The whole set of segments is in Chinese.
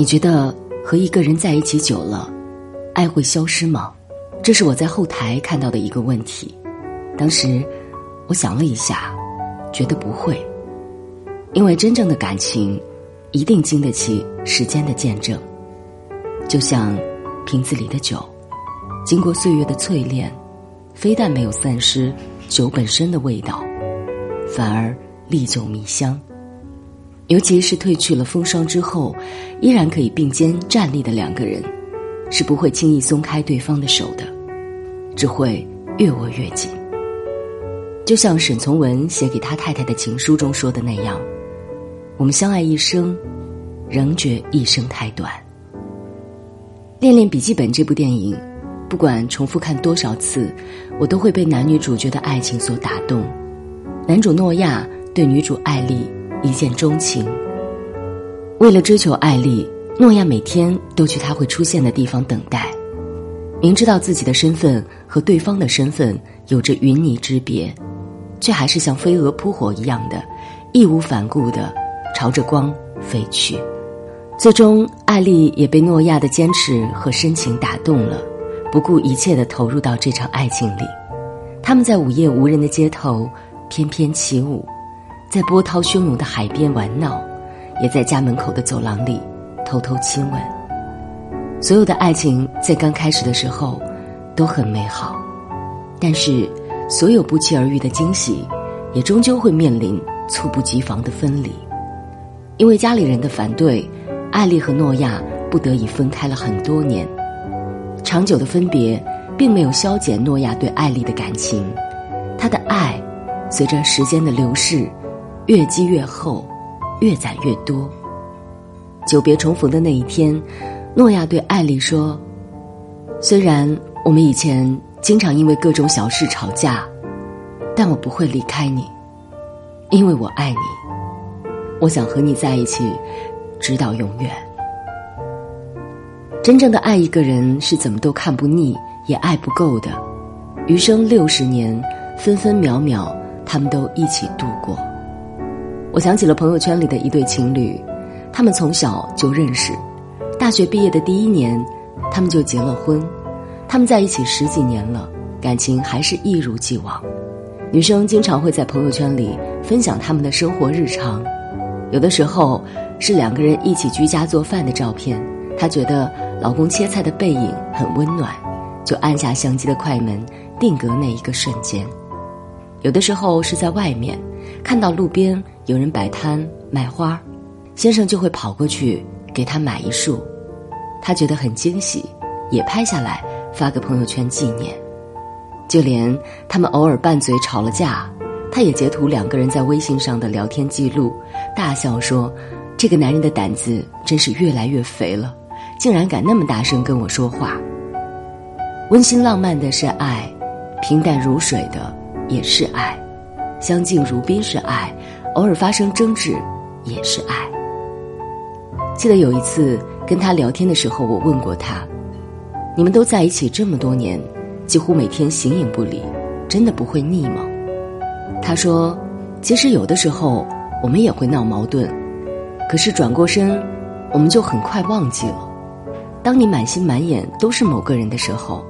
你觉得和一个人在一起久了，爱会消失吗？这是我在后台看到的一个问题。当时我想了一下，觉得不会，因为真正的感情一定经得起时间的见证。就像瓶子里的酒，经过岁月的淬炼，非但没有散失酒本身的味道，反而历久弥香。尤其是褪去了风霜之后，依然可以并肩站立的两个人，是不会轻易松开对方的手的，只会越握越紧。就像沈从文写给他太太的情书中说的那样：“我们相爱一生，仍觉一生太短。”《恋恋笔记本》这部电影，不管重复看多少次，我都会被男女主角的爱情所打动。男主诺亚对女主艾丽。一见钟情。为了追求艾丽，诺亚每天都去她会出现的地方等待，明知道自己的身份和对方的身份有着云泥之别，却还是像飞蛾扑火一样的，义无反顾的朝着光飞去。最终，艾丽也被诺亚的坚持和深情打动了，不顾一切的投入到这场爱情里。他们在午夜无人的街头翩翩起舞。在波涛汹涌的海边玩闹，也在家门口的走廊里偷偷亲吻。所有的爱情在刚开始的时候都很美好，但是所有不期而遇的惊喜，也终究会面临猝不及防的分离。因为家里人的反对，艾丽和诺亚不得已分开了很多年。长久的分别并没有消减诺亚对艾丽的感情，他的爱随着时间的流逝。越积越厚，越攒越多。久别重逢的那一天，诺亚对艾丽说：“虽然我们以前经常因为各种小事吵架，但我不会离开你，因为我爱你。我想和你在一起，直到永远。真正的爱一个人是怎么都看不腻，也爱不够的。余生六十年，分分秒秒，他们都一起度过。”我想起了朋友圈里的一对情侣，他们从小就认识，大学毕业的第一年，他们就结了婚。他们在一起十几年了，感情还是一如既往。女生经常会在朋友圈里分享他们的生活日常，有的时候是两个人一起居家做饭的照片，她觉得老公切菜的背影很温暖，就按下相机的快门定格那一个瞬间。有的时候是在外面。看到路边有人摆摊卖花，先生就会跑过去给他买一束，他觉得很惊喜，也拍下来发个朋友圈纪念。就连他们偶尔拌嘴吵了架，他也截图两个人在微信上的聊天记录，大笑说：“这个男人的胆子真是越来越肥了，竟然敢那么大声跟我说话。”温馨浪漫的是爱，平淡如水的也是爱。相敬如宾是爱，偶尔发生争执也是爱。记得有一次跟他聊天的时候，我问过他：“你们都在一起这么多年，几乎每天形影不离，真的不会腻吗？”他说：“其实有的时候我们也会闹矛盾，可是转过身，我们就很快忘记了。当你满心满眼都是某个人的时候，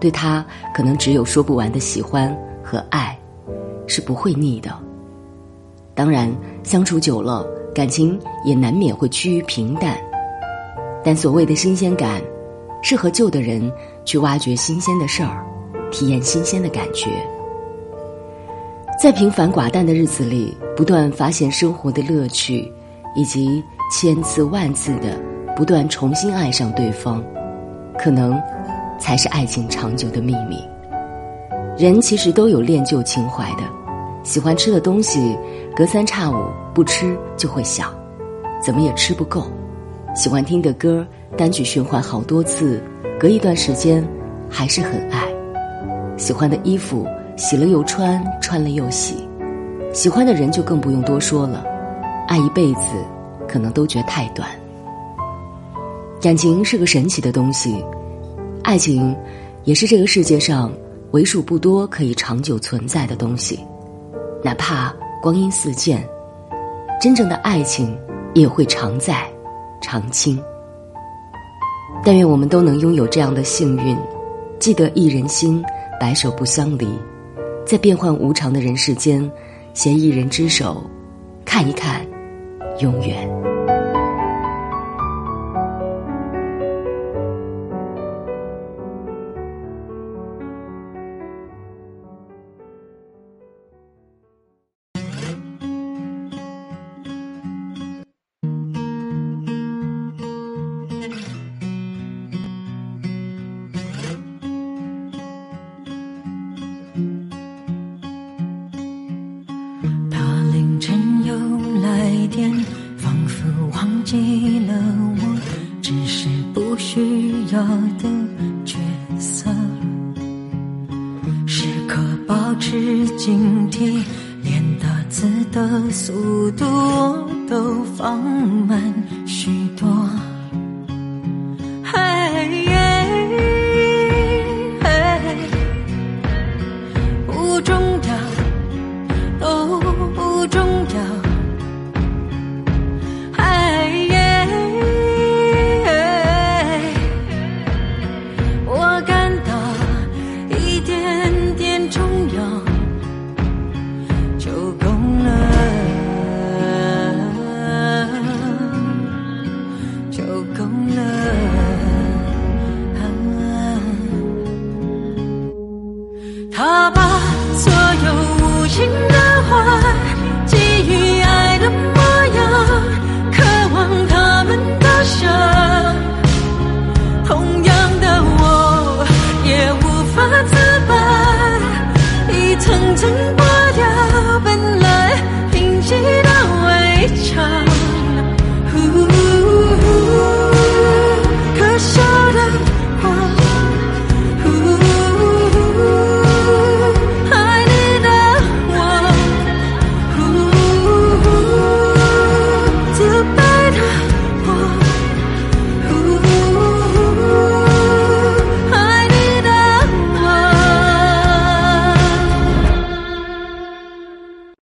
对他可能只有说不完的喜欢和爱。”是不会腻的。当然，相处久了，感情也难免会趋于平淡。但所谓的新鲜感，是和旧的人去挖掘新鲜的事儿，体验新鲜的感觉。在平凡寡淡的日子里，不断发现生活的乐趣，以及千次万次的不断重新爱上对方，可能才是爱情长久的秘密。人其实都有恋旧情怀的。喜欢吃的东西，隔三差五不吃就会想；怎么也吃不够。喜欢听的歌，单曲循环好多次，隔一段时间还是很爱。喜欢的衣服，洗了又穿，穿了又洗。喜欢的人就更不用多说了，爱一辈子，可能都觉得太短。感情是个神奇的东西，爱情也是这个世界上为数不多可以长久存在的东西，哪怕光阴似箭，真正的爱情也会常在。长青，但愿我们都能拥有这样的幸运，记得一人心，白首不相离，在变幻无常的人世间，携一人之手，看一看，永远。仿佛忘记了我只是不需要的角色，时刻保持警惕，连打字的速度我都放慢许多。